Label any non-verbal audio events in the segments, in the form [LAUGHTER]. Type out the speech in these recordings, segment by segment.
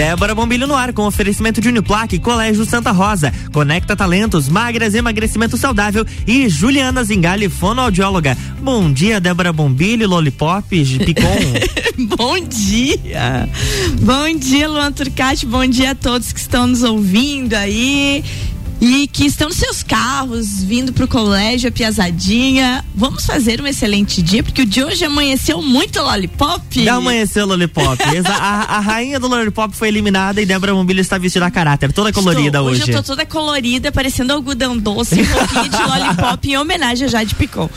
Débora Bombilho no ar com oferecimento de Uniplaque, Colégio Santa Rosa, Conecta Talentos, Magras Emagrecimento Saudável e Juliana Zingali, fonoaudióloga. Bom dia, Débora Bombilho, Lollipop, Picon. [LAUGHS] bom dia. Bom dia, Luan Turcati. Bom dia a todos que estão nos ouvindo aí e que estão nos seus carros, vindo para o colégio, a piazadinha. Vamos fazer um excelente dia, porque o de hoje amanheceu muito lollipop. Já amanheceu lollipop. [LAUGHS] a, a, rainha do lollipop foi eliminada e Débora Mobília está vestida a caráter, toda colorida Estou, hoje. Hoje eu tô toda colorida, parecendo algodão doce, roupinha de lollipop em homenagem a Jade Picon.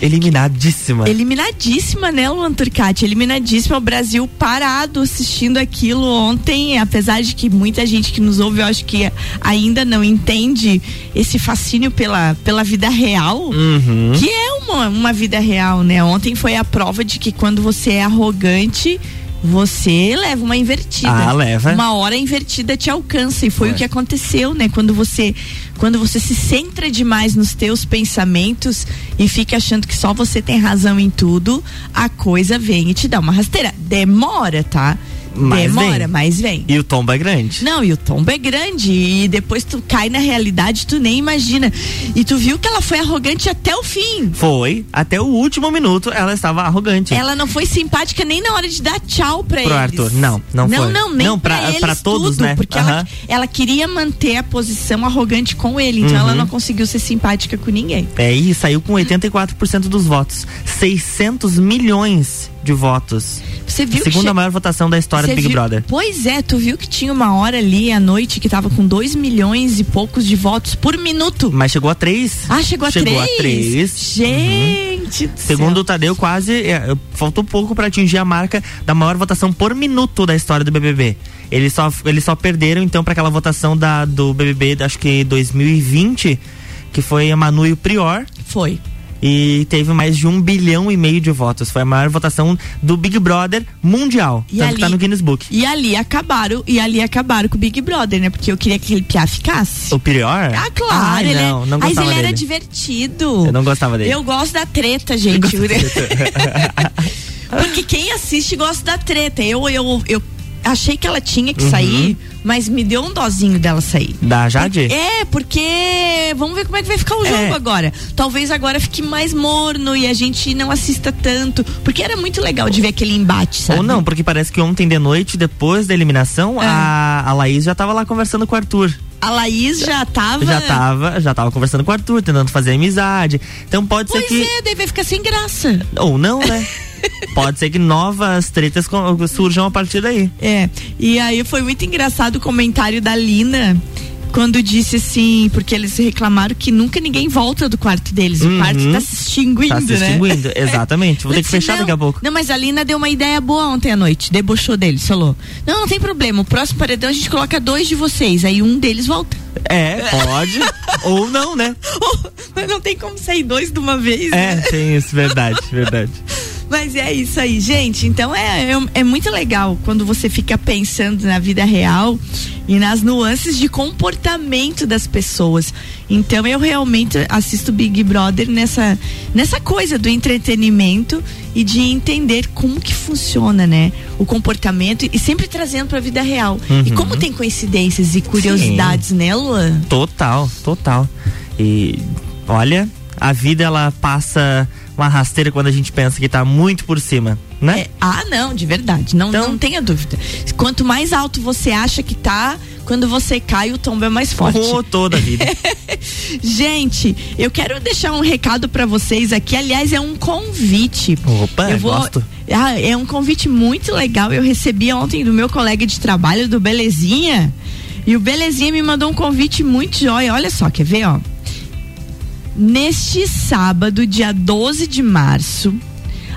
Eliminadíssima. Eliminadíssima, né, Luan Turcati? Eliminadíssima. O Brasil parado assistindo aquilo ontem, apesar de que muita gente que nos ouve, eu acho que ainda não entende entende esse fascínio pela, pela vida real, uhum. que é uma, uma vida real, né? Ontem foi a prova de que quando você é arrogante, você leva uma invertida. Ah, leva. Uma hora invertida te alcança e foi é. o que aconteceu, né? Quando você quando você se centra demais nos teus pensamentos e fica achando que só você tem razão em tudo, a coisa vem e te dá uma rasteira. Demora, tá? Mas Demora, vem. mas vem. E o tombo é grande. Não, e o tombo é grande. E depois tu cai na realidade, tu nem imagina. E tu viu que ela foi arrogante até o fim. Foi. Até o último minuto ela estava arrogante. Ela não foi simpática nem na hora de dar tchau pra Pro eles. Arthur. Não, não, não foi. Não, nem não, pra, pra, eles pra todos, tudo, né? Porque uhum. ela, ela queria manter a posição arrogante com ele. Então uhum. ela não conseguiu ser simpática com ninguém. É, e saiu com 84% dos votos. 600 milhões de votos. Você viu a segunda che... maior votação da história Você do Big viu... Brother. Pois é, tu viu que tinha uma hora ali à noite que tava com 2 milhões e poucos de votos por minuto. Mas chegou a 3. Ah, chegou a 3? Chegou a 3. Gente, uhum. Segundo céu. o Tadeu, quase é, faltou pouco para atingir a marca da maior votação por minuto da história do BBB. Eles só, eles só perderam então para aquela votação da, do BBB, acho que 2020, que foi a Manu e o Prior. Foi e teve mais de um bilhão e meio de votos. Foi a maior votação do Big Brother mundial. E tanto ali, que tá no Guinness Book. E ali acabaram, e ali acabaram com o Big Brother, né? Porque eu queria que aquele Piá ficasse. O Prior? Ah, claro. Ai, ele não, é, não mas gostava ele dele. era divertido. Eu não gostava dele. Eu gosto da treta, [LAUGHS] gente. [LAUGHS] Porque quem assiste gosta da treta. Eu, eu, eu achei que ela tinha que Uhum. sair, mas me deu um dozinho dela sair. Da Jade? É, porque vamos ver como é que vai ficar o É. jogo agora. Talvez agora fique mais morno e a gente não assista tanto, porque era muito legal de ver aquele embate, sabe? Ou não, porque parece que ontem de noite, depois da eliminação, É. a, a Laís já tava lá conversando com o Arthur. A Laís já tava Já tava, já tava conversando com o Arthur, tentando fazer amizade. Então pode Pois ser que. é, daí vai ficar sem graça. Ou não, né? [LAUGHS] pode ser que novas tretas surjam a partir daí. É. E aí foi muito engraçado o comentário da Lina quando disse assim, porque eles reclamaram que nunca ninguém volta do quarto deles. O Uhum. quarto tá se extinguindo, Tá se né? extinguindo, [LAUGHS] exatamente. Vou ter que fechar não, daqui a pouco. Não, mas a Lina deu uma ideia boa ontem à noite, debochou deles, falou: Não, não tem problema, o próximo paredão a gente coloca dois de vocês, aí um deles volta. É, pode. [LAUGHS] ou não, né? mas não tem como sair dois de uma vez. É, né? tem isso, verdade, verdade. [LAUGHS] Mas é isso aí, gente. Então é, é, é muito legal quando você fica pensando na vida real e nas nuances de comportamento das pessoas. Então eu realmente assisto Big Brother nessa, nessa coisa do entretenimento e de entender como que funciona, né? O comportamento e sempre trazendo para a vida real. E Uhum. como tem coincidências e curiosidades, né, Luan? Total, total. E olha, a vida ela passa uma rasteira quando a gente pensa que tá muito por cima, né? É, ah, não, de verdade. Não, Então- não tenha dúvida. Quanto mais alto você acha que tá, quando você cai, o tombo é mais forte. Oh, toda a vida. [LAUGHS] Gente, eu quero deixar um recado pra vocês aqui. Aliás, é um convite. Opa, eu vou, gosto. Ah, é um convite muito legal. Eu recebi ontem do meu colega de trabalho, do Belezinha. E o Belezinha me mandou um convite muito jóia. Olha só, quer ver, ó? Neste sábado, dia 12 de março,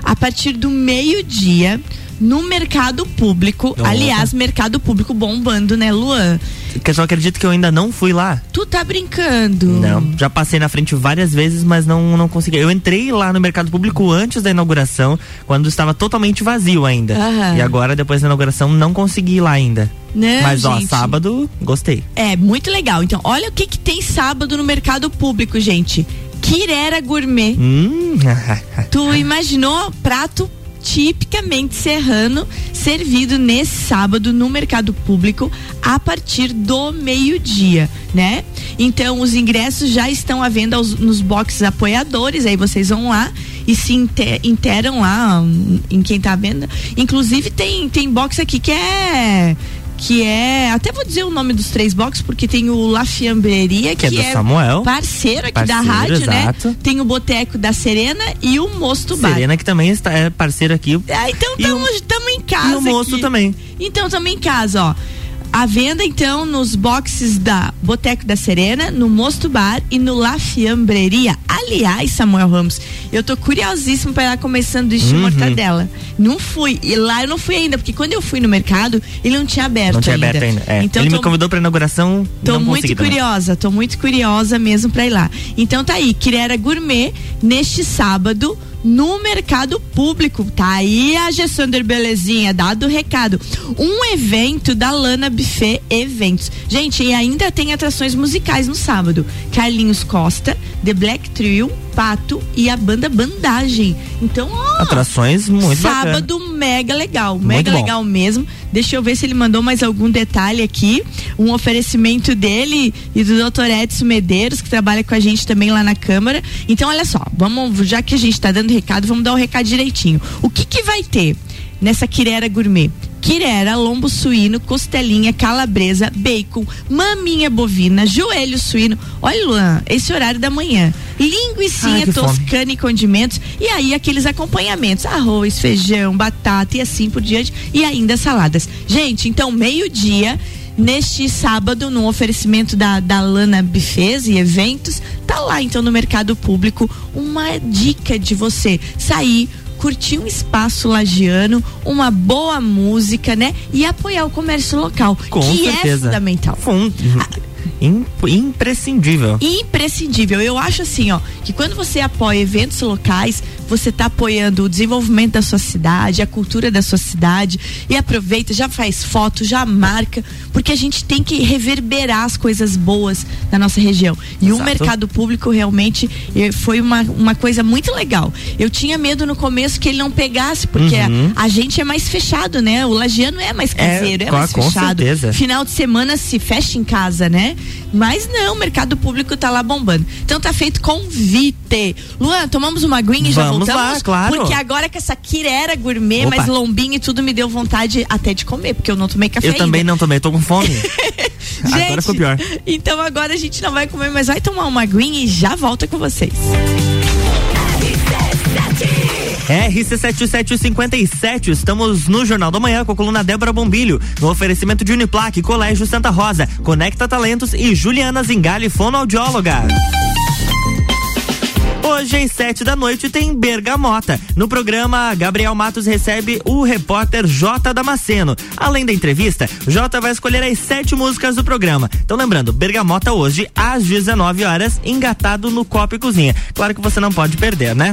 a partir do meio-dia, no mercado público. Opa. Aliás, mercado público bombando, né, Luan? Eu só acredito que eu ainda não fui lá. Tu tá brincando? Não, já passei na frente várias vezes, mas não, não consegui. Eu entrei lá no mercado público antes da inauguração, quando estava totalmente vazio ainda. Aham. E agora, depois da inauguração, não consegui ir lá ainda. Não, mas, ó, gente. sábado, gostei. É, muito legal. Então, olha o que que tem sábado no mercado público, gente. Quirera Gourmet. Hum, [LAUGHS] Tu imaginou prato tipicamente serrano, servido nesse sábado no mercado público a partir do meio-dia, né? Então os ingressos já estão à venda aos, nos boxes apoiadores, aí vocês vão lá e se interam lá hum, em quem tá vendo. Inclusive tem tem box aqui que é que é. Até vou dizer o nome dos três boxes, porque tem o La Fiambreria, que, que é, é Samuel. parceiro aqui parceiro, da rádio, né? exato. né? Tem o Boteco da Serena e o Mosto Bar. Serena, que também está, é parceiro aqui. Ah, então estamos em casa. E o Mosto aqui. também. Então estamos em casa, ó. A venda, então, nos boxes da Boteco da Serena, no Mosto Bar e no La Fiambreria. Aliás, Samuel Ramos, eu tô curiosíssimo para ir lá comer sanduíche uhum. mortadela. Não fui. E lá eu não fui ainda, porque quando eu fui no mercado, ele não tinha aberto não tinha ainda. aberto ainda. É. Então, ele tô, me convidou pra inauguração. Tô muito curiosa, tô muito curiosa mesmo pra ir lá. Então tá aí, Quirera Gourmet, neste sábado, no mercado público. Tá aí a Gessander Belezinha, dado o recado. Um evento da Lana Buffet Eventos. Gente, e ainda tem atrações musicais no sábado. Carlinhos Costa, The Black Trio, Pato e a banda Bandagem. Então, ó. Atrações muito Sábado bacana. mega legal, muito mega bom. legal mesmo. Deixa eu ver se ele mandou mais algum detalhe aqui. Um oferecimento dele e do Dr. Edson Medeiros, que trabalha com a gente também lá na Câmara. Então, olha só, vamos, já que a gente está dando recado, vamos dar o recado direitinho. O que que vai ter nessa Quirera Gourmet? Quirera, lombo suíno, costelinha, calabresa, bacon, maminha bovina, joelho suíno. Olha, Luan, esse horário da manhã. Linguiçinha toscana fome. e condimentos. E aí aqueles acompanhamentos: arroz, feijão, batata e assim por diante. E ainda saladas. Gente, então, meio-dia neste sábado, no oferecimento da, da Lana Bifes e Eventos, tá lá então no mercado público uma dica de você sair curtir um espaço lagiano, uma boa música, né? E apoiar o comércio local, Com que é certeza. é fundamental. Fund... Imprescindível. Imprescindível. Eu acho assim, ó, que quando você apoia eventos locais, você está apoiando o desenvolvimento da sua cidade, a cultura da sua cidade e aproveita, já faz foto, já marca, porque a gente tem que reverberar as coisas boas da nossa região. E o mercado público realmente eh, foi uma, uma coisa muito legal. Eu tinha medo no começo que ele não pegasse, porque uhum. a, a, gente é mais fechado, né? O lagiano é mais é, caseiro, é, é mais com fechado. Certeza. Final de semana se fecha em casa, né? Mas não, o mercado público tá lá bombando. Então tá feito convite. Luan, tomamos uma aguinha e já Vamos voltamos? Lá, claro. Porque agora que essa quirera gourmet, Opa. mas lombinho e tudo me deu vontade até de comer, porque eu não tomei café Eu ainda. também não tomei, tô com fome. [LAUGHS] gente, agora ficou pior. Então agora a gente não vai comer, mas vai tomar uma aguinha e já volta com vocês. RC7757, estamos no Jornal da Manhã com a coluna Débora Bombilho, no oferecimento de Uniplaque, Colégio Santa Rosa, Conecta Talentos e Juliana Zingali, fonoaudióloga. Hoje, às sete da noite, tem Bergamota. No programa, Gabriel Matos recebe o repórter J. Damasceno. Além da entrevista, J vai escolher as sete músicas do programa. Então, lembrando, Bergamota hoje, às 19 horas, engatado no Copo e Cozinha. Claro que você não pode perder, né?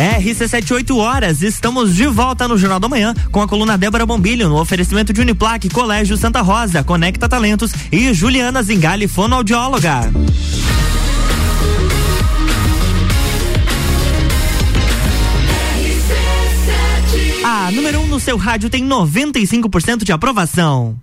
RC7, 8 horas, estamos de volta no Jornal da Manhã com a coluna Débora Bombilho no oferecimento de Uniplaque, Colégio Santa Rosa, Conecta Talentos e Juliana Zingali, fonoaudióloga. A número 1 um no seu rádio tem 95% de aprovação.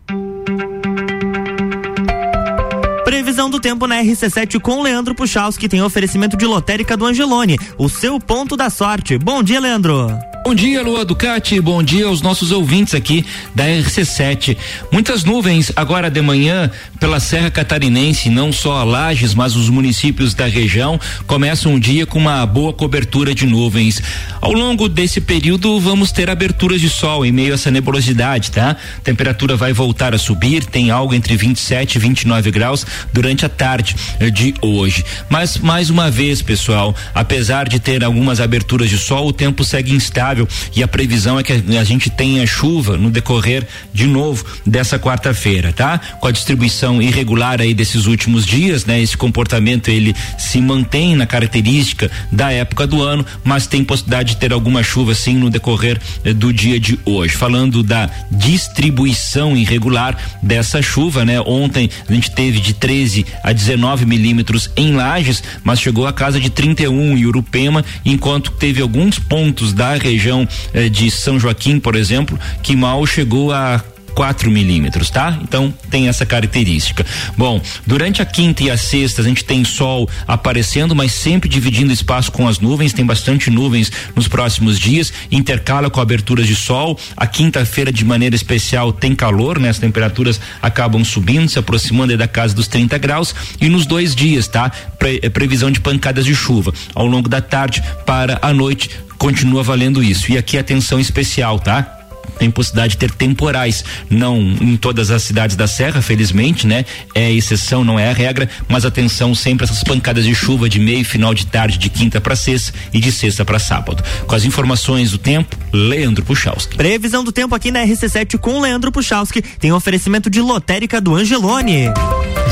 Previsão do tempo na RC7 com Leandro Puchalski tem oferecimento de lotérica do Angelone, o seu ponto da sorte. Bom dia, Leandro. Bom dia, Lua Ducati. Bom dia aos nossos ouvintes aqui da RC7. Muitas nuvens agora de manhã pela Serra Catarinense, não só a Lages, mas os municípios da região começam o dia com uma boa cobertura de nuvens. Ao longo desse período, vamos ter aberturas de sol em meio a essa nebulosidade, tá? Temperatura vai voltar a subir, tem algo entre 27 e 29 graus durante a tarde de hoje. Mas mais uma vez, pessoal, apesar de ter algumas aberturas de sol, o tempo segue instável e a previsão é que a gente tenha chuva no decorrer de novo dessa quarta-feira, tá? Com a distribuição irregular aí desses últimos dias, né? Esse comportamento ele se mantém na característica da época do ano, mas tem possibilidade de ter alguma chuva sim no decorrer eh, do dia de hoje. Falando da distribuição irregular dessa chuva, né? Ontem a gente teve de 13 a 19 milímetros em Lages, mas chegou a casa de 31 em Urupema, enquanto teve alguns pontos da região região eh, de São Joaquim, por exemplo, que mal chegou a 4 milímetros, tá? Então tem essa característica. Bom, durante a quinta e a sexta a gente tem sol aparecendo, mas sempre dividindo espaço com as nuvens, tem bastante nuvens nos próximos dias, intercala com aberturas de sol. A quinta-feira, de maneira especial, tem calor, né? As temperaturas acabam subindo, se aproximando da casa dos 30 graus. E nos dois dias, tá? Pre eh, previsão de pancadas de chuva ao longo da tarde para a noite continua valendo isso. E aqui atenção especial, tá? tem possibilidade de ter temporais, não em todas as cidades da Serra, felizmente, né? É exceção, não é a regra, mas atenção sempre essas pancadas de chuva de meio e final de tarde, de quinta para sexta e de sexta para sábado. Com as informações do tempo, Leandro Puchalski. Previsão do tempo aqui na RC7 com Leandro Puchalski, tem oferecimento de lotérica do Angelone.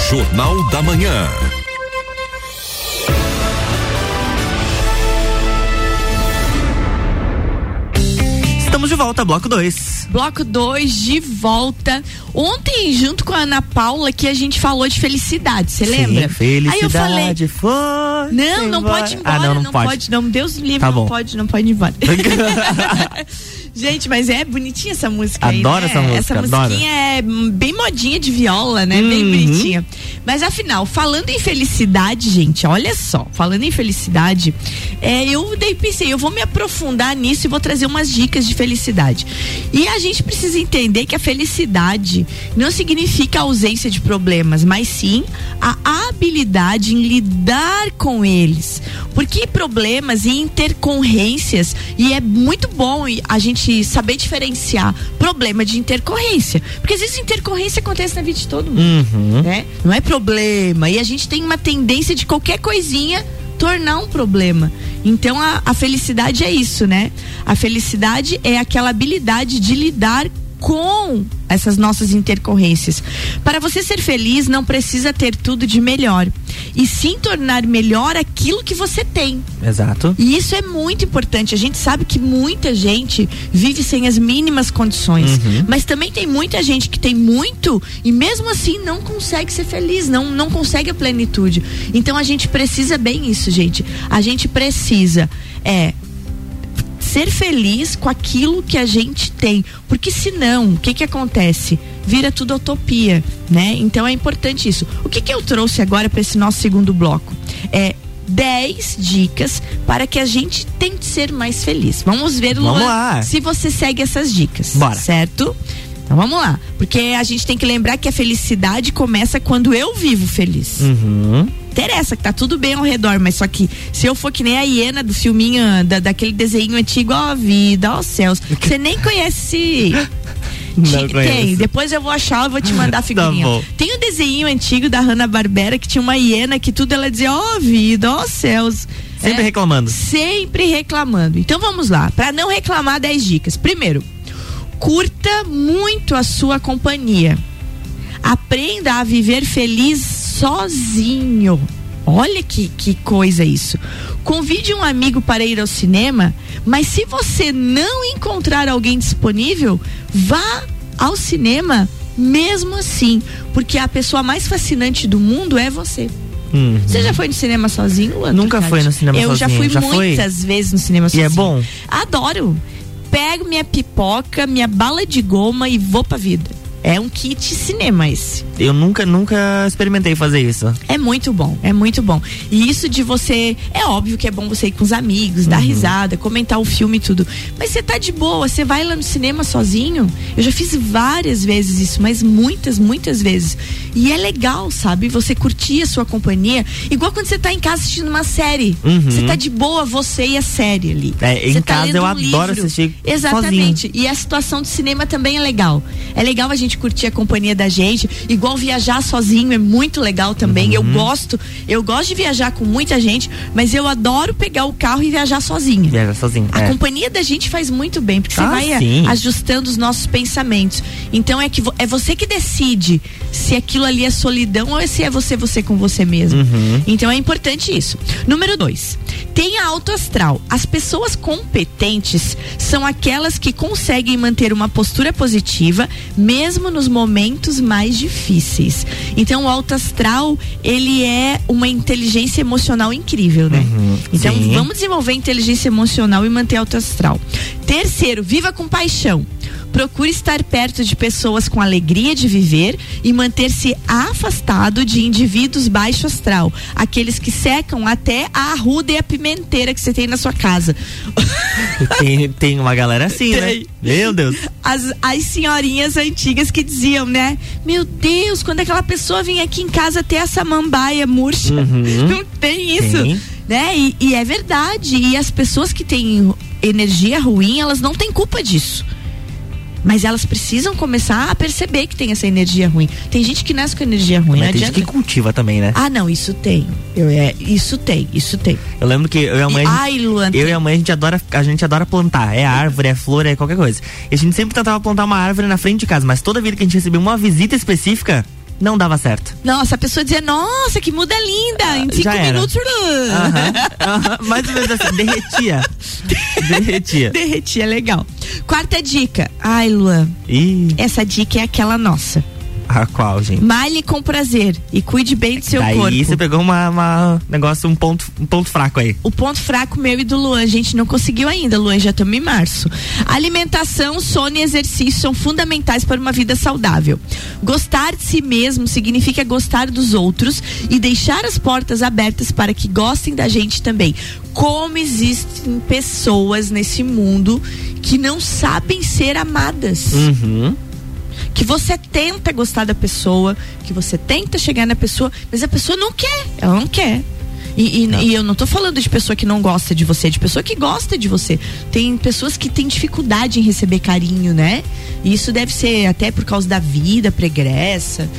Jornal da Manhã. Estamos de volta, bloco 2. Bloco 2 de volta. Ontem, junto com a Ana Paula, que a gente falou de felicidade, você lembra? Felicidade Aí eu falei, foi. não, não pode ir embora, Ah, não, não, não pode. pode. não, Deus livre, Tá não bom. pode, não pode ir embora. [LAUGHS] [LAUGHS] Gente, mas é bonitinha essa música aí, Adoro né? essa música, Essa adoro. musiquinha é bem modinha de viola, né? Bem Uhum. bonitinha. Mas afinal, falando em felicidade, gente, olha só, falando em felicidade, é, eu daí pensei, eu vou me aprofundar nisso e vou trazer umas dicas de felicidade. E a gente precisa entender que a felicidade não significa a ausência de problemas, mas sim a habilidade em lidar com eles. Porque problemas e intercorrências, e é muito bom a gente saber diferenciar problema de intercorrência. Porque às vezes intercorrência acontece na vida de todo mundo. Uhum. Né? Não é problema. E a gente tem uma tendência de qualquer coisinha tornar um problema. Então a, a felicidade é isso, né? A felicidade é aquela habilidade de lidar com essas nossas intercorrências. Para você ser feliz, não precisa ter tudo de melhor, e sim tornar melhor aquilo que você tem. Exato. E isso é muito importante. A gente sabe que muita gente vive sem as mínimas condições, Uhum. mas também tem muita gente que tem muito e mesmo assim não consegue ser feliz, não não consegue a plenitude. Então a gente precisa bem isso, gente. A gente precisa é ser feliz com aquilo que a gente tem. Porque senão, o que que acontece? Vira tudo utopia, né? Então é importante isso. O que que eu trouxe agora para esse nosso segundo bloco? É 10 dicas para que a gente tente ser mais feliz. Vamos ver, Vamos Luan, lá. se você segue essas dicas. Bora. Certo? Então vamos lá. Porque a gente tem que lembrar que a felicidade começa quando eu vivo feliz. Uhum. Interessa que tá tudo bem ao redor, mas só que se eu for que nem a hiena do filminho, da, daquele desenho antigo, ó vida, ó céus, [LAUGHS] você nem conhece. Não conheço. Tá Tem, depois eu vou achar, eu vou te mandar a [LAUGHS] figurinha. bom. Tem um desenho antigo da Hanna Barbera que tinha uma hiena que tudo ela dizia, ó vida, ó céus. Sempre É, reclamando. Sempre reclamando. Então vamos lá, para não reclamar 10 dicas. Primeiro, curta muito a sua companhia. Aprenda a viver feliz sozinho. Olha que, que coisa isso. Convide um amigo para ir ao cinema, mas se você não encontrar alguém disponível, vá ao cinema mesmo assim, porque a pessoa mais fascinante do mundo é você. Uhum. Você já foi no cinema sozinho, Luan? Nunca fui no cinema Eu já sozinho. fui Já foi? muitas vezes no cinema E sozinho. é bom? Adoro. Pego minha pipoca, minha bala de goma e vou pra vida. É um kit cinema esse. Eu nunca, nunca experimentei fazer isso. É muito bom, é muito bom. E isso de você. É óbvio que é bom você ir com os amigos, dar risada, comentar o filme e tudo. Mas você tá de boa, você vai lá no cinema sozinho. Eu já fiz várias vezes isso, mas muitas, muitas vezes. E é legal, sabe? Você curtir a sua companhia. Igual quando você tá em casa assistindo uma série. Uhum. Você tá de boa, você e a série ali. É, em tá casa eu um adoro livro. assistir Exatamente. E a situação do cinema também é legal. É legal a gente curtir a companhia da gente. Igual viajar sozinho é muito legal também. Eu Uhum. gosto, eu gosto de viajar com muita gente, mas eu adoro pegar o carro e viajar sozinha. Viaja sozinho. A é. companhia da gente faz muito bem, porque você Ah, vai a- sim. ajustando os nossos pensamentos. Então é que é você que decide se aquilo ali é solidão ou se é você você com você mesmo. Uhum. Então é importante isso. Número dois, tenha alto astral. As pessoas competentes são aquelas que conseguem manter uma postura positiva mesmo nos momentos mais difíceis. Então o alto astral ele é uma inteligência emocional incrível, né? Uhum, Então sim. vamos desenvolver inteligência emocional e manter alto astral. Terceiro, viva com paixão. Procure estar perto de pessoas com alegria de viver e manter-se afastado de indivíduos baixo astral, aqueles que secam até a arruda e a pimenteira que você tem na sua casa. [LAUGHS] Tem, tem uma galera assim, Tem. né? Meu Deus. As, as senhorinhas antigas que diziam, né? Meu Deus, quando aquela pessoa vem aqui em casa ter essa mambaia murcha. Uhum. Não tem isso. Tem. Né? E, e é verdade. E as pessoas que têm energia ruim, elas não têm culpa disso. Mas elas precisam começar a perceber que tem essa energia ruim. Tem gente que nasce com energia ruim, Mas tem gente que cultiva também, né? Ah, não, isso tem. Eu, é, isso tem, isso tem. Eu lembro que eu e a mãe. E- gente- ai, Luan, eu e a mãe a gente adora, a gente adora plantar. É árvore, é flor, é qualquer coisa. E a gente sempre tentava plantar uma árvore na frente de casa, mas toda vida que a gente recebia uma visita específica, não dava certo. Nossa, a pessoa dizia, nossa, que muda linda. Em cinco já era. minutos. Aham, mais ou menos assim, derretia. [LAUGHS] derretia. Derretia, legal. Quarta dica. Ai, Luan, Ih, essa dica é aquela nossa. A qual, gente? Malhe com prazer e cuide bem do seu Daí corpo. você pegou uma, uma negócio, um ponto, um ponto fraco aí. O ponto fraco meu e do Luan, a gente não conseguiu ainda, Luan, já estamos em março. Alimentação, sono e exercício são fundamentais para uma vida saudável. Gostar de si mesmo significa gostar dos outros e deixar as portas abertas para que gostem da gente também. Como existem pessoas nesse mundo que não sabem ser amadas Uhum. Que você tenta gostar da pessoa, que você tenta chegar na pessoa, mas a pessoa não quer, ela não quer. E, e- e eu não tô falando de pessoa que não gosta de você, de pessoa que gosta de você. Tem pessoas que têm dificuldade em receber carinho, né? E isso deve ser até por causa da vida pregressa.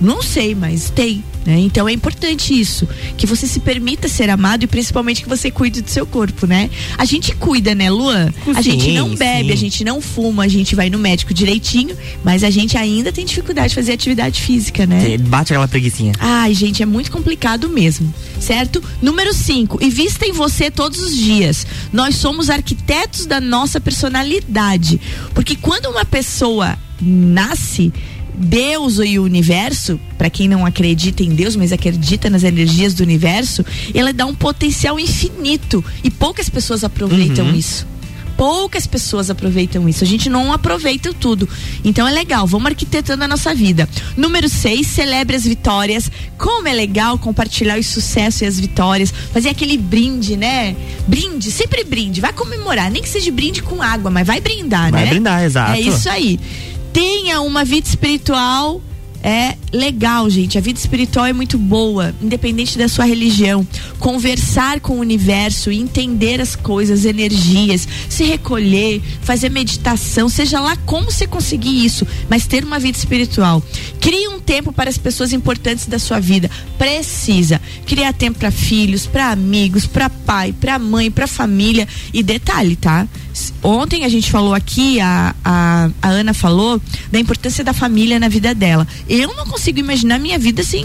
Não sei, mas tem. Né? Então é importante isso. Que você se permita ser amado e principalmente que você cuide do seu corpo, né? A gente cuida, né, Luan? A Sim, gente não bebe, sim. a gente não fuma, a gente vai no médico direitinho, mas a gente ainda tem dificuldade de fazer atividade física, né? Você Bate aquela preguiçinha. Ai, gente, é muito complicado mesmo, certo? Número 5, invista em você todos os dias. Nós somos arquitetos da nossa personalidade. Porque quando uma pessoa nasce, Deus e o universo, para quem não acredita em Deus, mas acredita nas energias do universo, ela dá um potencial infinito e poucas pessoas aproveitam Uhum. isso. Poucas pessoas aproveitam isso. A gente não aproveita tudo. Então é legal, vamos arquitetando a nossa vida. Número 6, celebre as vitórias. Como é legal compartilhar o sucesso e as vitórias. Fazer aquele brinde, né? Brinde, sempre brinde. Vai comemorar. Nem que seja brinde com água, mas vai brindar, Vai né? brindar, exato. É isso aí. Tenha uma vida espiritual é legal, gente. A vida espiritual é muito boa, independente da sua religião. Conversar com o universo, entender as coisas, energias, se recolher, fazer meditação, seja lá como você conseguir isso, mas ter uma vida espiritual. Crie um tempo para as pessoas importantes da sua vida. Precisa criar tempo para filhos, para amigos, para pai, para mãe, para família. E detalhe, tá? Ontem a gente falou aqui, a, a, a Ana falou da importância da família na vida dela. Eu não consigo imaginar minha vida sem,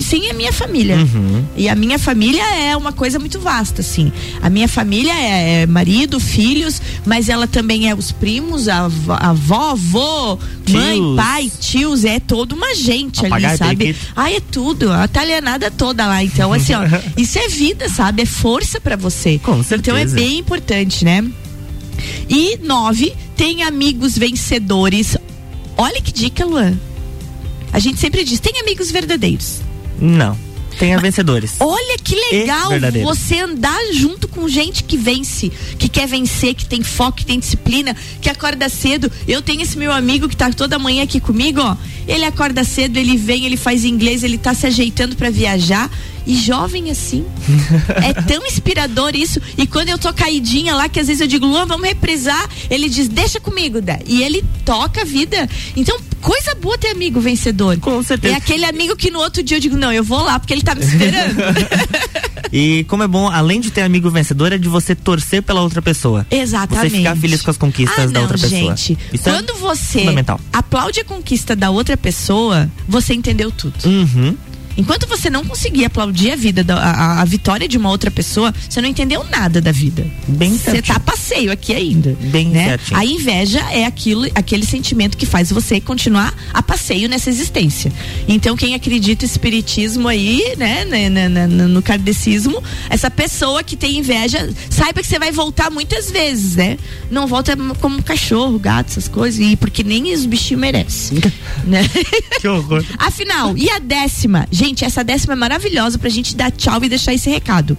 sem a minha família. Uhum. E a minha família é uma coisa muito vasta, assim. A minha família é, é marido, filhos, mas ela também é os primos, a avó, a avó, avô, mãe, Tios. pai, tios, é toda uma gente ali, Papagaio, sabe? Ah, é tudo, a italianada toda lá. Então, assim, ó, [LAUGHS] isso é vida, sabe? É força pra você. Com Então é certeza. bem importante, né? E nove, tem amigos vencedores. Olha que dica, Luan. A gente sempre diz, tem amigos verdadeiros. Não. Tenha vencedores. Olha que legal você andar junto com gente que vence, que quer vencer, que tem foco, que tem disciplina, que acorda cedo. Eu tenho esse meu amigo que tá toda manhã aqui comigo, ó. Ele acorda cedo, ele vem, ele faz inglês, ele tá se ajeitando para viajar. E jovem assim. [LAUGHS] é tão inspirador isso. E quando eu tô caidinha lá, que às vezes eu digo, Luan, vamos reprisar. Ele diz, deixa comigo, Dé. E ele toca a vida. Então, coisa boa ter amigo vencedor. Com certeza. É aquele amigo que no outro dia eu digo, não, eu vou lá, porque ele tá me esperando. [LAUGHS] E como é bom, além de ter amigo vencedor, é de você torcer pela outra pessoa. Exatamente. Você ficar feliz com as conquistas ah, da não, outra pessoa. Gente, Isso é quando você fundamental. aplaude a conquista da outra pessoa, você entendeu tudo. Uhum. Enquanto você não conseguir aplaudir a vida, da, a, a vitória de uma outra pessoa, você não entendeu nada da vida. Bem Você tá a passeio aqui ainda. Bem né? certinho. A inveja é aquilo, aquele sentimento que faz você continuar a passeio nessa existência. Então, quem acredita espiritismo aí, né, né, né, né, no kardecismo, essa pessoa que tem inveja, saiba que você vai voltar muitas vezes, né? Não volta como cachorro, gato, essas coisas, e porque nem os bichinhos merecem. [LAUGHS] né? Que horror. Afinal, e a décima? Gente, essa décima é maravilhosa pra gente dar tchau e deixar esse recado.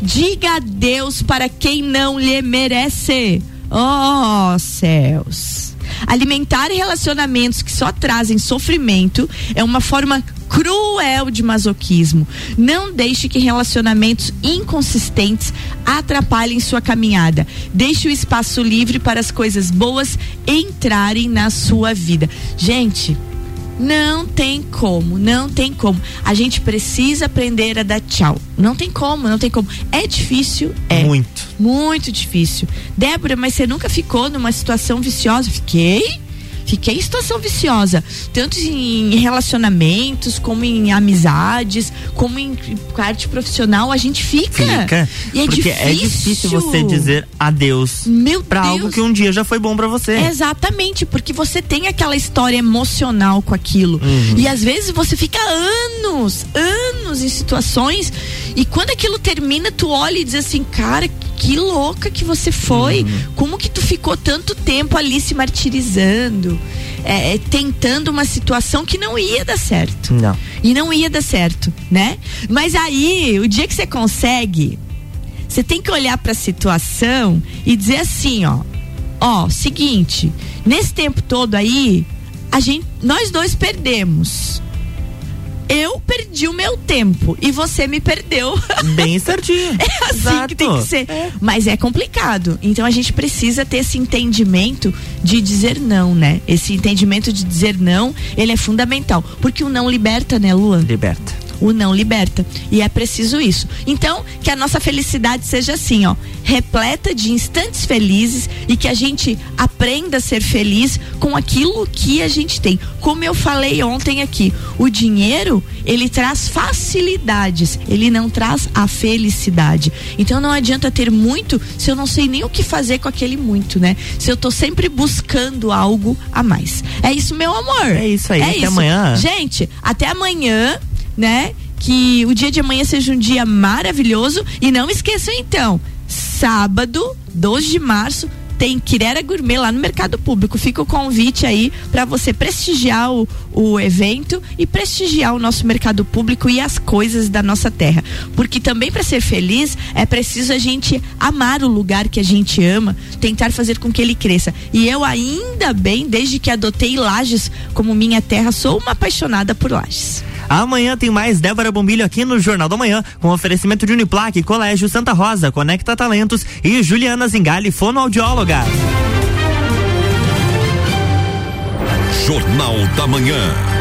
Diga adeus para quem não lhe merece. Oh, céus. Alimentar relacionamentos que só trazem sofrimento é uma forma cruel de masoquismo. Não deixe que relacionamentos inconsistentes atrapalhem sua caminhada. Deixe o espaço livre para as coisas boas entrarem na sua vida. Gente, não tem como, não tem como. A gente precisa aprender a dar tchau. Não tem como, não tem como. É difícil, é. Muito. Muito difícil. Débora, mas você nunca ficou numa situação viciosa? Fiquei. Fiquei em situação viciosa, tanto em relacionamentos, como em amizades, como em parte profissional, a gente fica. Fica. E é porque difícil. é difícil você dizer adeus Meu pra Deus. algo que um dia já foi bom pra você. Exatamente, porque você tem aquela história emocional com aquilo. Uhum. E às vezes você fica anos, anos em situações e quando aquilo termina, tu olha e diz assim, cara, que louca que você foi. Uhum. Como que tu ficou tanto tempo ali se martirizando, é, é, tentando uma situação que não ia dar certo. Não. E não ia dar certo, né? Mas aí, o dia que você consegue, você tem que olhar para a situação e dizer assim, ó, ó, seguinte, nesse tempo todo aí, a gente, nós dois perdemos. Eu perdi o meu tempo e você me perdeu. [LAUGHS] Bem certinho. É assim Exato. que tem que ser. Mas é complicado. Então a gente precisa ter esse entendimento de dizer não, né? Esse entendimento de dizer não, ele é fundamental. Porque o não liberta, né, Luan? Liberta. O não liberta. E é preciso isso. Então, que a nossa felicidade seja assim, ó, repleta de instantes felizes e que a gente aprenda a ser feliz com aquilo que a gente tem. Como eu falei ontem aqui, o dinheiro, ele traz facilidades, ele não traz a felicidade. Então não adianta ter muito se eu não sei nem o que fazer com aquele muito, né? Se eu tô sempre buscando algo a mais. É isso, meu amor. É isso aí, É até isso. amanhã. Gente, até amanhã, né? Que o dia de amanhã seja um dia maravilhoso. E não esqueçam, então, sábado, 12 de março, tem Quirera Gourmet lá no Mercado Público. Fica o convite aí para você prestigiar o, o evento e prestigiar o nosso mercado público e as coisas da nossa terra. Porque também para ser feliz é preciso a gente amar o lugar que a gente ama, tentar fazer com que ele cresça. E eu ainda bem, desde que adotei Lages como minha terra, sou uma apaixonada por Lages. Amanhã tem mais Débora Bombilho aqui no Jornal da Manhã, com oferecimento de Uniplaque, Colégio Santa Rosa, Conecta Talentos e Juliana Zingali, fonoaudióloga. Jornal da Manhã.